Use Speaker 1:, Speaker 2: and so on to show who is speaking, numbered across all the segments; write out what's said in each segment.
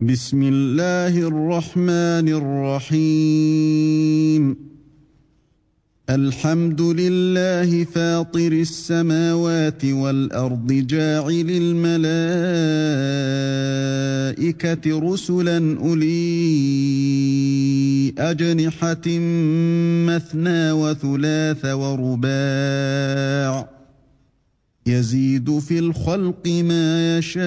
Speaker 1: بسم الله الرحمن الرحيم. الحمد لله فاطر السماوات والأرض جاعل الملائكة رسلا أولي أجنحة مثنى وثلاث ورباع. يزيد في الخلق ما يشاء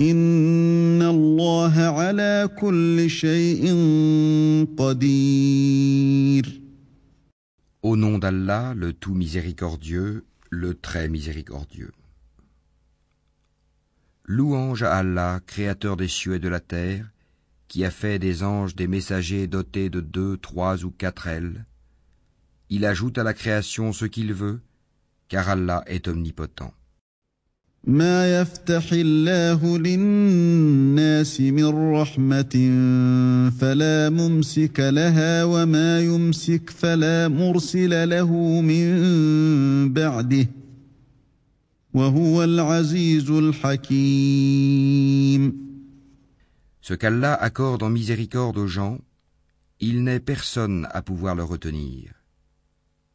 Speaker 1: ان الله على كل شيء قدير
Speaker 2: Au nom d'Allah, le tout miséricordieux, le très miséricordieux. Louange à Allah, créateur des cieux et de la terre, qui a fait des anges des messagers dotés de deux, trois ou quatre ailes. Il ajoute à la création ce qu'il veut, car Allah est omnipotent.
Speaker 1: ما يفتح الله للناس من رحمة فلا ممسك لها وما يمسك فلا مرسل له من بعده وهو العزيز الحكيم
Speaker 2: Ce qu'Allah accorde en miséricorde aux gens, il n'est personne à pouvoir le retenir.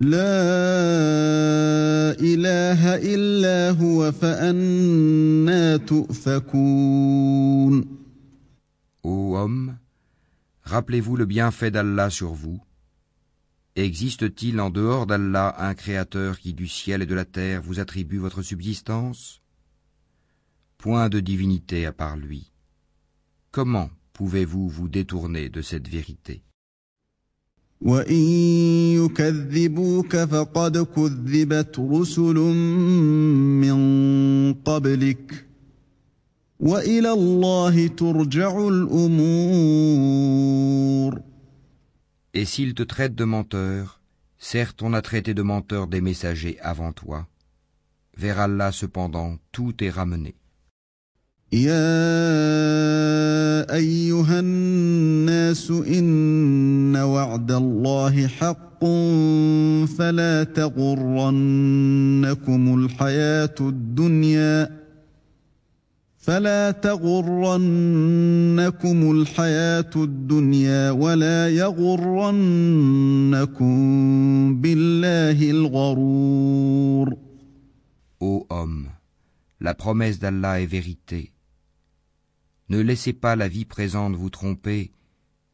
Speaker 1: لا إله إلا هو فأنا تؤفكون
Speaker 2: Ô homme, rappelez-vous le bienfait d'Allah sur vous. Existe-t-il en dehors d'Allah un créateur qui du ciel et de la terre vous attribue votre subsistance Point de divinité à part lui. Comment pouvez-vous vous détourner de cette vérité
Speaker 1: وإن يكذبوك فقد كذبت رسل من قبلك وإلى الله ترجع الأمور
Speaker 2: Et s'ils te traitent de menteur, certes on a traité de menteur des messagers avant toi. Vers Allah cependant tout est ramené.
Speaker 1: يا أيها الناس إن وعد الله حق فلا تغرنكم الحياة الدنيا فلا تغرنكم الحياة الدنيا ولا يغرنكم بالله الغرور
Speaker 2: Ô homme, la promesse d'Allah est vérité. Ne laissez pas la vie présente vous tromper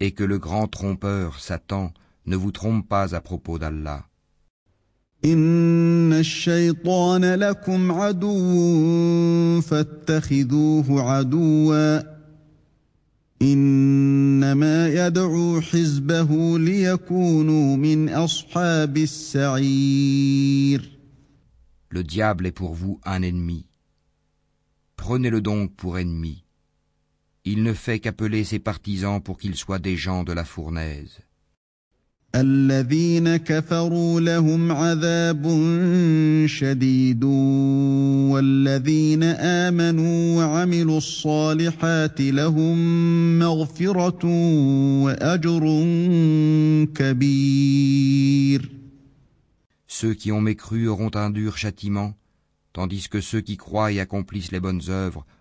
Speaker 2: et que le grand trompeur, Satan, ne vous trompe pas à propos d'Allah.
Speaker 1: إن الشيطان لكم عدو فاتخذوه عدوا إنما يدعو حزبه ليكونوا من أصحاب السعير
Speaker 2: Le diable est pour vous un ennemi. Prenez-le donc pour ennemi. Il ne fait qu'appeler ses partisans pour qu'ils soient des gens de la fournaise.
Speaker 1: الذين كفروا لهم عذاب شديد والذين آمنوا وعملوا الصالحات لهم مغفرة وأجر كبير
Speaker 2: Ceux qui ont mécru auront un dur châtiment, tandis que ceux qui croient et accomplissent les bonnes œuvres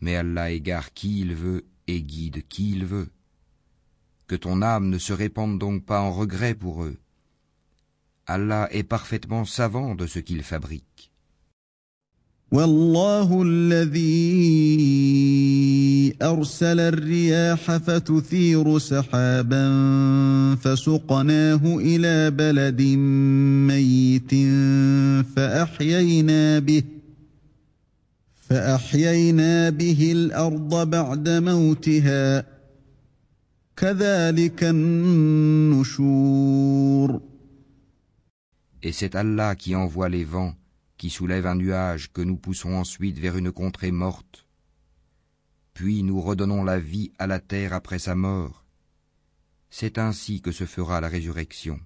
Speaker 2: Mais Allah égare qui il veut et guide qui il veut. Que ton âme ne se répande donc pas en regret pour eux. Allah est parfaitement savant de ce qu'il fabrique.
Speaker 1: والله الذي ارسل الرياح فتثير سحابا فسقناه الى بلد ميت فاحيينا به فاحيينا به الارض بعد موتها كذلك النشور
Speaker 2: Et c'est Allah qui envoie les vents qui soulève un nuage que nous poussons ensuite vers une contrée morte. Puis nous redonnons la vie à la terre après sa mort. C'est ainsi que se fera la résurrection.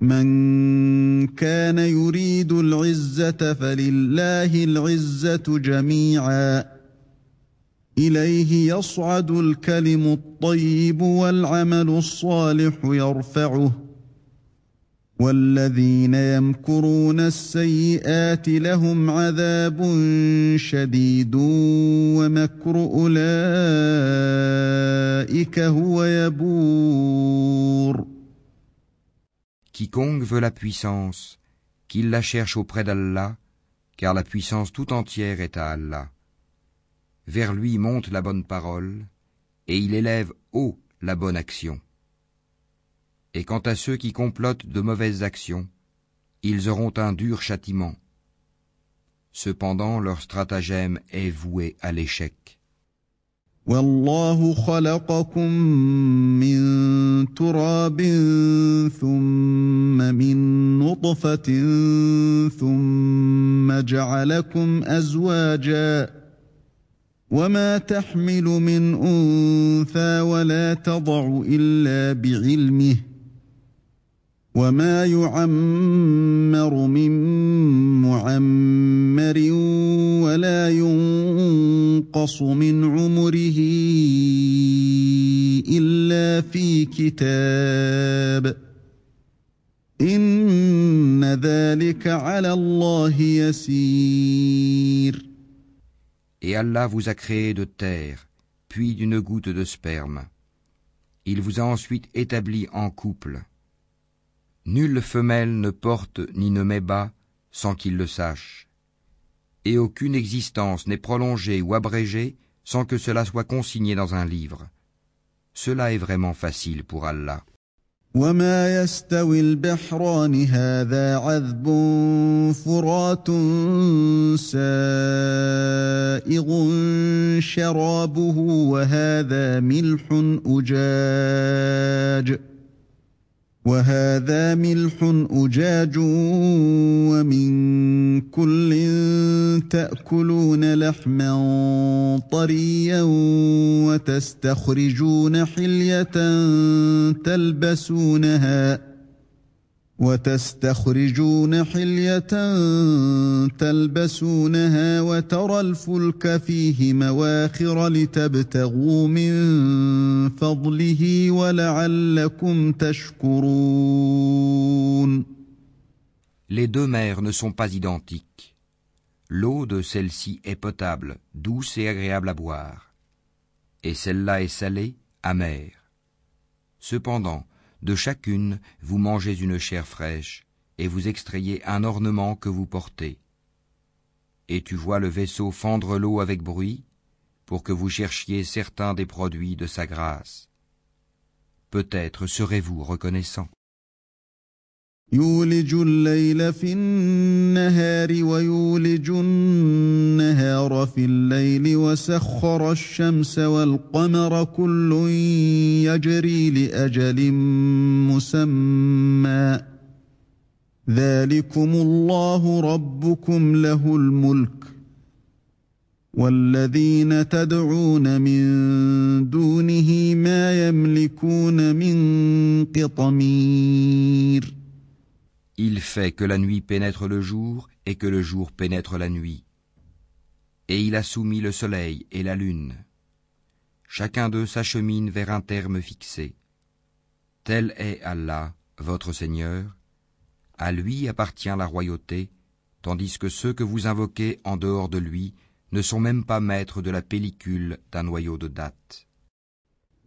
Speaker 1: من كان يريد العزة فلله العزة جميعا. إليه يصعد الكلم الطيب والعمل الصالح يرفعه. والذين يمكرون السيئات لهم عذاب شديد ومكر أولئك هو يبور.
Speaker 2: Quiconque veut la puissance, qu'il la cherche auprès d'Allah, car la puissance tout entière est à Allah. Vers lui monte la bonne parole, et il élève haut la bonne action. Et quant à ceux qui complotent de mauvaises actions, ils auront un dur châtiment. Cependant, leur stratagème est voué à l'échec.
Speaker 1: والله خلقكم من تراب ثم من نطفة ثم جعلكم أزواجا وما تحمل من أنثى ولا تضع إلا بعلمه وما يعمر من معمر ولا ينقص من عمره الا في كتاب ان ذلك على الله يسير
Speaker 2: Et Allah vous a créé de terre, puis d'une goutte de sperme. Il vous a ensuite établi en couple. Nulle femelle ne porte ni ne met bas sans qu'il le sache. Et aucune existence n'est prolongée ou abrégée sans que cela soit consigné dans un livre. Cela est vraiment facile pour Allah.
Speaker 1: وهذا ملح أجاج ومن كل تأكلون لحما طريا وتستخرجون حلية تلبسونها وتستخرجون حلية تلبسونها وترى الفلك فيه مواخر لتبتغوا من فضله ولعلكم تشكرون
Speaker 2: Les deux mers ne sont pas identiques. L'eau de celle-ci est potable, douce et agréable à boire. Et celle-là est salée, amère. Cependant, de chacune, vous mangez une chair fraîche, et vous extrayez un ornement que vous portez. Et tu vois le vaisseau fendre l'eau avec bruit, pour que vous cherchiez certains des produits de sa grâce. Peut-être serez-vous reconnaissant.
Speaker 1: يولج الليل في النهار ويولج النهار في الليل وسخر الشمس والقمر كل يجري لأجل مسمى. ذلكم الله ربكم له الملك. والذين تدعون من دونه ما يملكون من قطمير.
Speaker 2: Il fait que la nuit pénètre le jour et que le jour pénètre la nuit. Et il a soumis le soleil et la lune. Chacun d'eux s'achemine vers un terme fixé. Tel est Allah, votre Seigneur, À lui appartient la royauté, tandis que ceux que vous invoquez en dehors de lui ne sont même pas maîtres de la pellicule d'un noyau de date.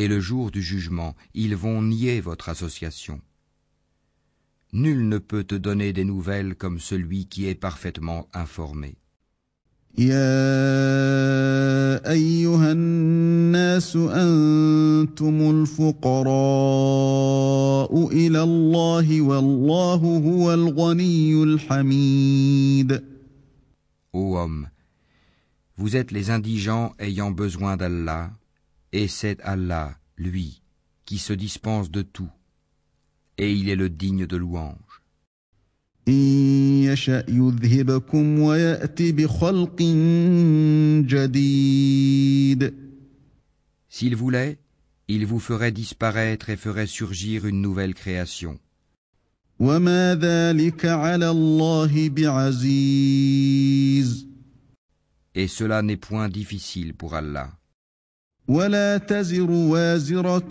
Speaker 2: Et le jour du jugement, ils vont nier votre association. Nul ne peut te donner des nouvelles comme celui qui est parfaitement informé. Ô homme, vous êtes les indigents ayant besoin d'Allah, et c'est Allah, lui, qui se dispense de tout, et il est le digne de louange. S'il voulait, il vous ferait disparaître et ferait surgir une nouvelle création. Et cela n'est point difficile pour Allah.
Speaker 1: ولا تزر وازرة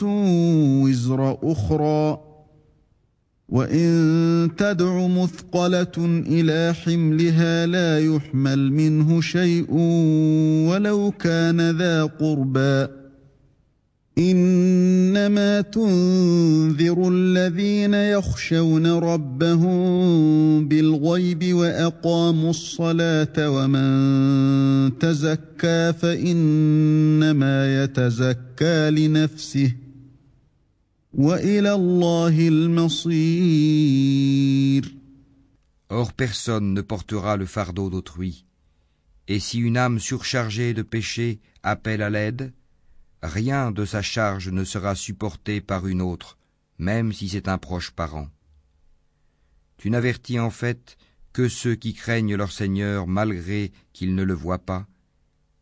Speaker 1: وزر أخرى. وإن تدع مثقلة إلى حملها لا يحمل منه شيء ولو كان ذا قُرْبَى. انما تنذر الذين يخشون ربهم بالغيب واقاموا الصلاه ومن تزكى فانما يتزكى لنفسه Or
Speaker 2: personne ne portera le fardeau d'autrui. Et si une âme surchargée de péché appelle à l'aide, rien de sa charge ne sera supporté par une autre, même si c'est un proche parent. Tu n'avertis en fait que ceux qui craignent leur Seigneur malgré qu'ils ne le voient pas,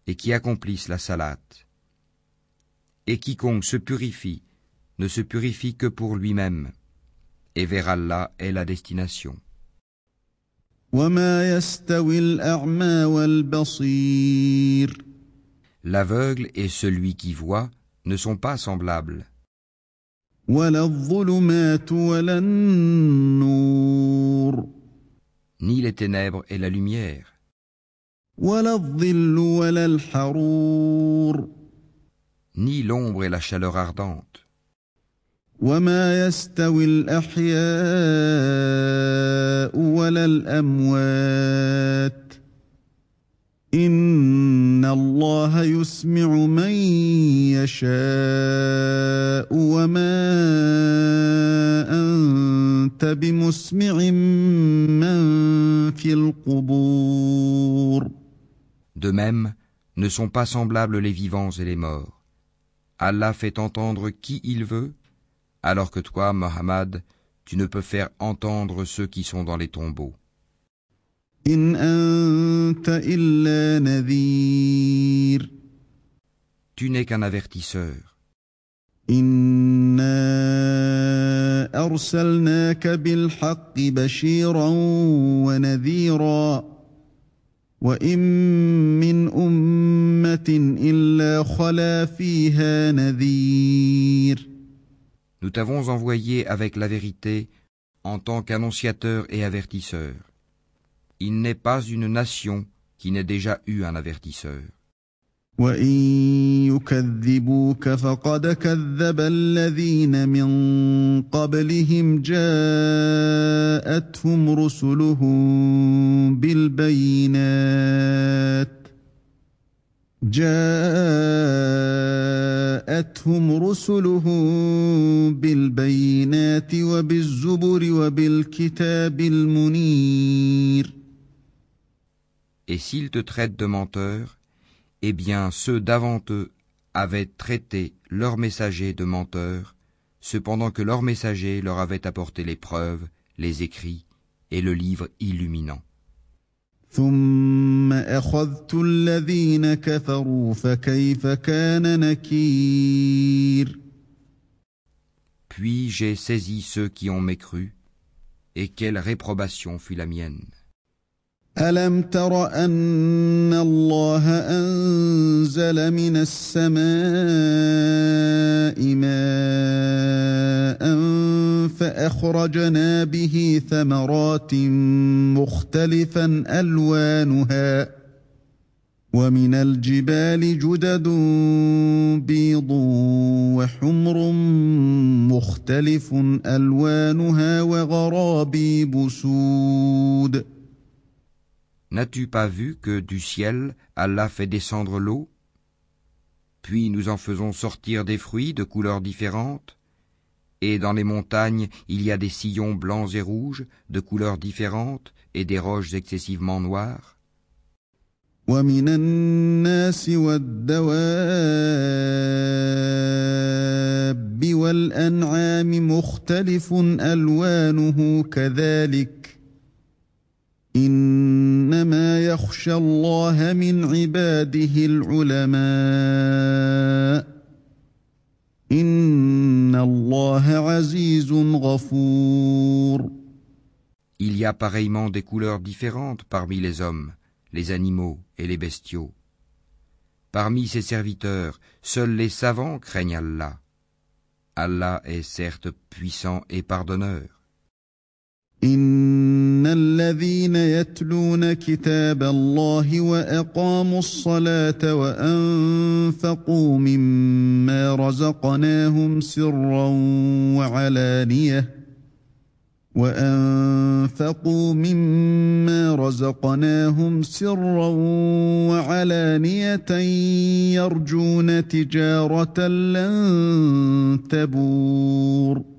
Speaker 2: et qui accomplissent la salate. Et quiconque se purifie ne se purifie que pour lui-même, et vers Allah est la destination. L'aveugle et celui qui voit ne sont pas semblables. Ni les ténèbres et la lumière. Ni l'ombre et la chaleur ardente.
Speaker 1: وما يستوي الاحياء ولا الاموات ان الله يسمع من يشاء وما انت بمسمع من في القبور
Speaker 2: De même, ne sont pas semblables les vivants et les morts. Allah fait entendre qui il veut alors que toi, Mohammed, tu ne peux faire entendre ceux qui sont dans les tombeaux. Tu n'es qu'un avertisseur. Nous t'avons envoyé avec la vérité en tant qu'annonciateur et avertisseur. Il n'est pas une nation qui n'ait déjà eu un avertisseur.
Speaker 1: Et
Speaker 2: s'ils te traitent de menteur, eh bien ceux d'avant eux avaient traité leurs messagers de menteurs, cependant que leurs messagers leur avaient apporté les preuves, les écrits et le livre illuminant. Puis j'ai saisi ceux qui ont mécru, et quelle réprobation fut la mienne.
Speaker 1: ألم تر أن الله أنزل من السماء ماء فأخرجنا به ثمرات مختلفا ألوانها ومن الجبال جدد بيض وحمر مختلف ألوانها وغرابيب سود
Speaker 2: N'as-tu pas vu que du ciel Allah fait descendre l'eau Puis nous en faisons sortir des fruits de couleurs différentes Et dans les montagnes il y a des sillons blancs et rouges de couleurs différentes et des roches excessivement noires
Speaker 1: ومن الناس والدواب والأنعام مختلف ألوانه كذلك إنما يخشى الله من عباده العلماء إن الله عزيز غفور
Speaker 2: Il y a pareillement des couleurs différentes parmi les hommes, les animaux et les bestiaux. Parmi ses serviteurs, seuls les savants craignent Allah. Allah est certes puissant et pardonneur.
Speaker 1: إن الذين يتلون كتاب الله وأقاموا الصلاة وأنفقوا مما رزقناهم سرا وعلانية وأنفقوا مما رزقناهم سرا وعلانية يرجون تجارة لن تبور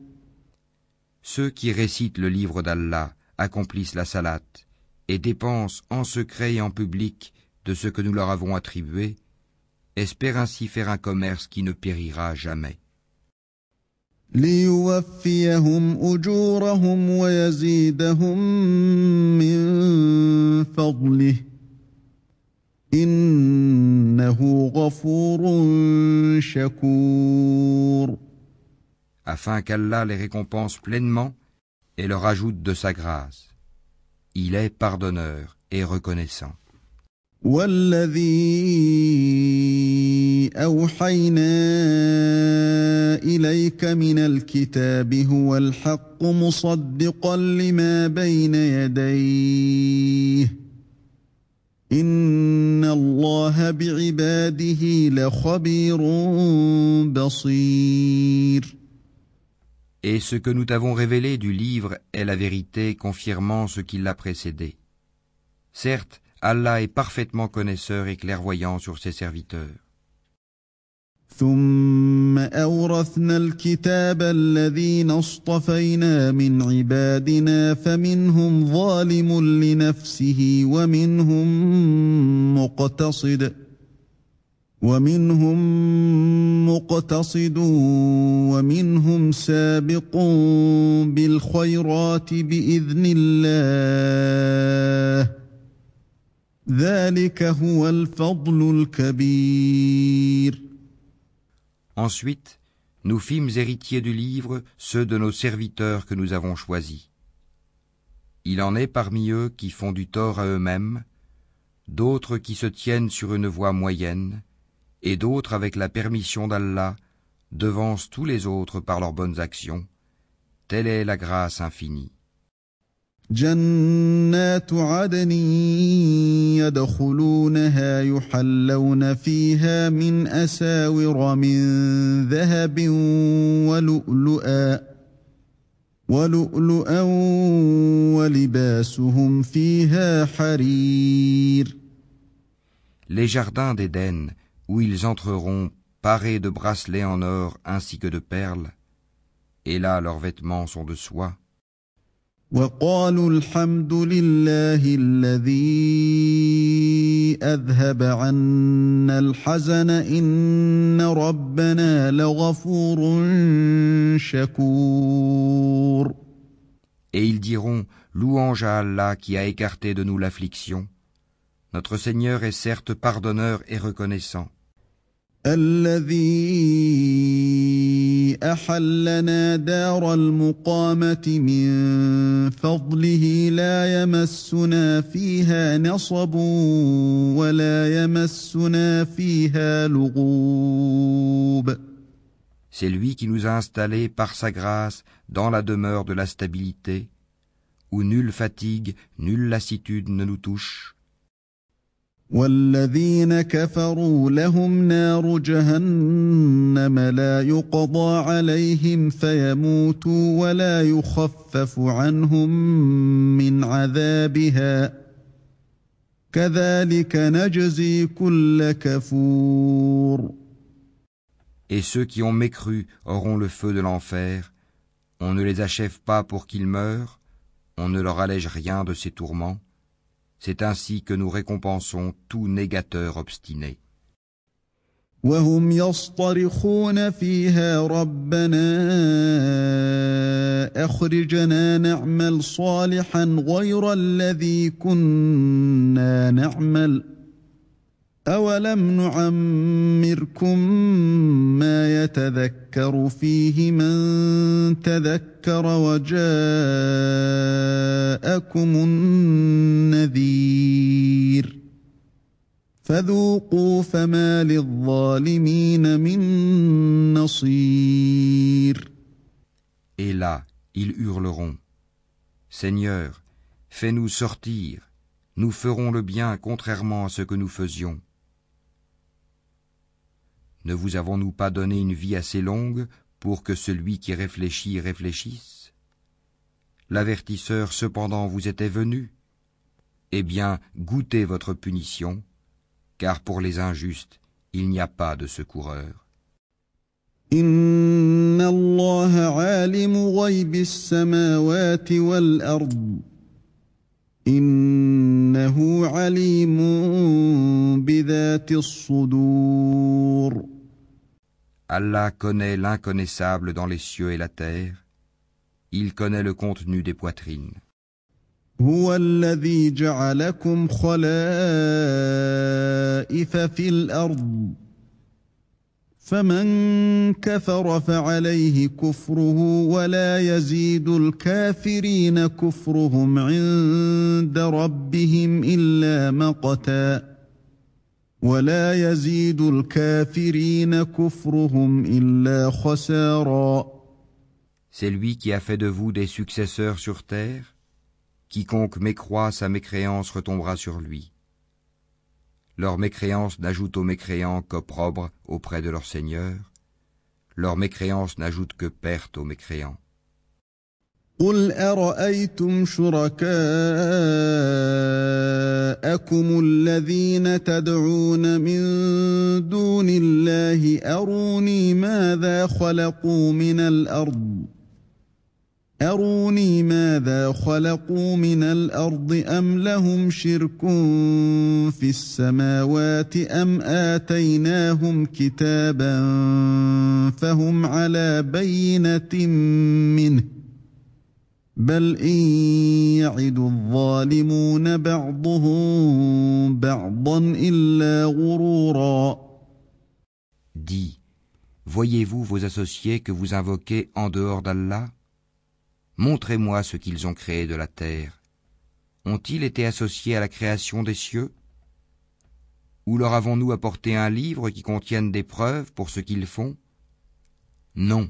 Speaker 2: Ceux qui récitent le livre d'Allah accomplissent la salat et dépensent en secret et en public de ce que nous leur avons attribué, espèrent ainsi faire un commerce qui ne périra jamais afin qu'Allah les récompense pleinement et leur ajoute de sa grâce. Il est pardonneur et reconnaissant.
Speaker 1: والذي أوحينا إليك من الكتاب هو الحق مصدقا لما بين يديه إن الله بعباده لخبير بصير
Speaker 2: Et ce que nous t'avons révélé du livre est la vérité confirmant ce qui l'a précédé. Certes, Allah est parfaitement connaisseur et clairvoyant sur ses serviteurs.
Speaker 1: ثم أورثنا الكتاب الذين اصطفينا من عبادنا فمنهم ظالم لنفسه ومنهم مقتصد ومنهم مقتصد ومنهم سابق بالخيرات بإذن الله ذلك هو الفضل الكبير
Speaker 2: Ensuite, nous fîmes héritiers du livre ceux de nos serviteurs que nous avons choisis. Il en est parmi eux qui font du tort à eux-mêmes, d'autres qui se tiennent sur une voie moyenne, et d'autres avec la permission d'Allah devancent tous les autres par leurs bonnes actions. Telle est la grâce infinie.
Speaker 1: جنات عدن يدخلونها يحلون فيها من أساور من ذهب ولؤلؤا ولؤلؤا ولباسهم فيها حرير
Speaker 2: Les jardins d'Éden, où ils entreront parés de bracelets en or ainsi que de perles, et là leurs vêtements sont de soie.
Speaker 1: وقالوا الحمد لله الذي أذهب عنا الحزن إن ربنا لغفور شكور
Speaker 2: Et ils diront Louange à Allah qui a écarté de nous l'affliction. Notre Seigneur est certes pardonneur et reconnaissant.
Speaker 1: الذي احلنا دار المقامه من فضله لا يمسنا فيها نصب ولا يمسنا فيها لغوب
Speaker 2: C'est lui qui nous a installés par sa grâce dans la demeure de la stabilité, où nulle fatigue, nulle lassitude ne nous touche.
Speaker 1: والذين كفروا لهم نار جهنم لا يقضى عليهم فيموتوا ولا يخفف عنهم من عذابها كذلك نجزي كل كفور
Speaker 2: Et ceux qui ont mécru auront le feu de l'enfer. On ne les achève pas pour qu'ils meurent, on ne leur allège rien de ces tourments. C'est ainsi que nous récompensons tout négateur obstiné.
Speaker 1: وهم يصطرخون فيها ربنا اخرجنا نعمل صالحا غير الذي كنا نعمل اولم نعمركم ما يتذكر فيه من تذكر وجاءكم النذير فذوقوا فما للظالمين من نصير
Speaker 2: Et là, ils hurleront. Seigneur, fais-nous sortir, nous ferons le bien contrairement à ce que nous faisions. Ne vous avons-nous pas donné une vie assez longue pour que celui qui réfléchit réfléchisse? L'avertisseur cependant vous était venu. Eh bien, goûtez votre punition, car pour les injustes, il n'y a pas de secoureur. Allah connaît l'inconnaissable dans les cieux et la terre. Il connaît le contenu des poitrines.
Speaker 1: هو الذي جعلكم خلائف في الارض فمن كفر فعليه كفره ولا يزيد الكافرين كفرهم عند ربهم الا مقتا
Speaker 2: c'est lui qui a fait de vous des successeurs sur terre Quiconque mécroit sa mécréance retombera sur lui. Leur mécréance n'ajoute aux mécréants qu'opprobre auprès de leur Seigneur. Leur mécréance n'ajoute que perte aux mécréants.
Speaker 1: قل أرأيتم شركاءكم الذين تدعون من دون الله أروني ماذا خلقوا من الأرض؟ أروني ماذا خلقوا من الأرض أم لهم شرك في السماوات أم آتيناهم كتابا فهم على بينة منه بل إن يعد الظالمون بعضهم بعضا إلا غرورا
Speaker 2: Dis, voyez-vous vos associés que vous invoquez en dehors d'Allah Montrez-moi ce qu'ils ont créé de la terre. Ont-ils été associés à la création des cieux Ou leur avons-nous apporté un livre qui contienne des preuves pour ce qu'ils font Non.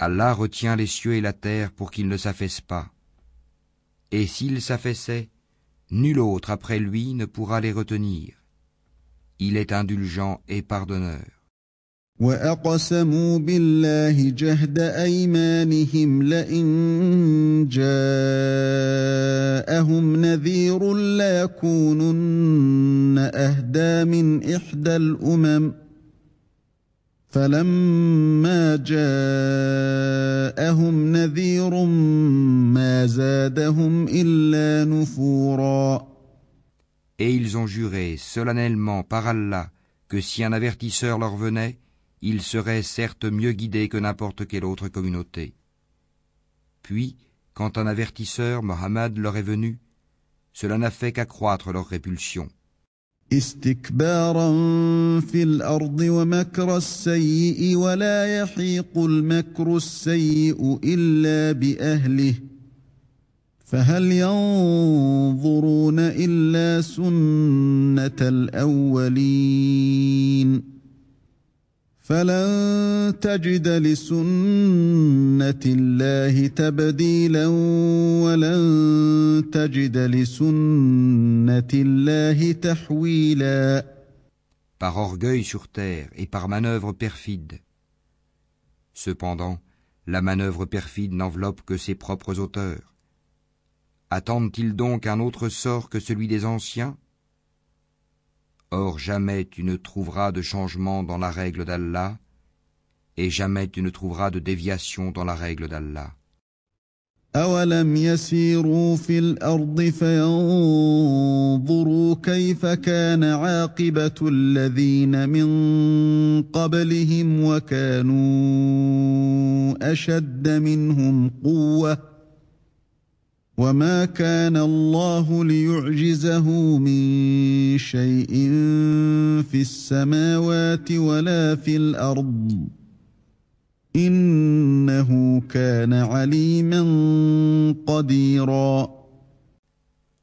Speaker 2: Allah retient les cieux et la terre pour qu'ils ne s'affaissent pas. Et s'ils s'affaissaient, nul autre après lui ne pourra les retenir. Il est indulgent et pardonneur.
Speaker 1: واقسموا بالله جهد ايمانهم لئن جاءهم نذير ليكونن اهدى من احدى الامم فلما جاءهم نذير ما زادهم الا نفورا
Speaker 2: Et ils ont juré solennellement par Allah que si un avertisseur leur venait, ils seraient certes mieux guidés que n'importe quelle autre communauté. Puis, quand un avertisseur, Mohammed, leur est venu, cela n'a fait qu'accroître leur répulsion.
Speaker 1: استكبارا في الأرض ومكر السيء ولا يحيق المكر السيء إلا بأهله. فهل ينظرون إلا سنة الأولين؟ فلن تجد لسنة الله تبديلا ولن تجد لسنة الله تحويلا
Speaker 2: Par orgueil sur terre et par manœuvre perfide. Cependant, la manœuvre perfide n'enveloppe que ses propres auteurs. Attendent-ils donc un autre sort que celui des anciens Or jamais tu ne trouveras de changement dans la règle d'Allah, et jamais tu ne trouveras de déviation dans la règle d'Allah.
Speaker 1: أولم يسيروا في الأرض فينظروا كيف كان عاقبة الذين من قبلهم وكانوا أشد منهم قوةً وما كان الله ليعجزه من شيء في السماوات ولا في الارض انه كان عليما قديرا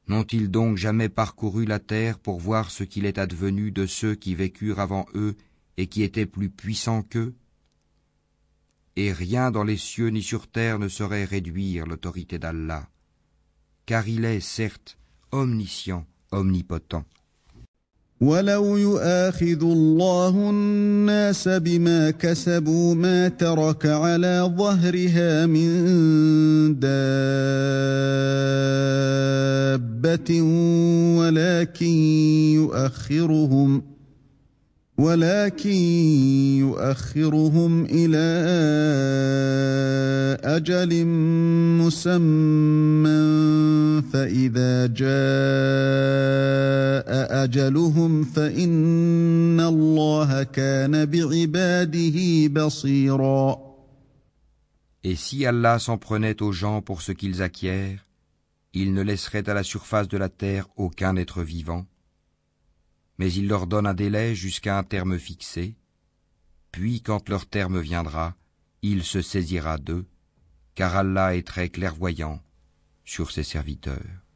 Speaker 2: N'ont-ils donc jamais parcouru la terre pour voir ce qu'il est advenu de ceux qui vécurent avant eux et qui étaient plus puissants qu'eux Et rien dans les cieux ni sur terre ne saurait réduire l'autorité d'Allah Car il est certes omniscient, omnipotent.
Speaker 1: ولو يؤاخذ الله الناس بما كسبوا ما ترك على ظهرها من دابة ولكن يؤخرهم ولكن يؤخرهم إلى أجل مسمى فإذا جاء أجلهم فإن الله كان بعباده بصيرا
Speaker 2: Et si Allah s'en prenait aux gens pour ce qu'ils acquièrent, il ne laisserait à la surface de la terre aucun être vivant mais il leur donne un délai jusqu'à un terme fixé, puis quand leur terme viendra, il se saisira d'eux, car Allah est très clairvoyant sur ses serviteurs.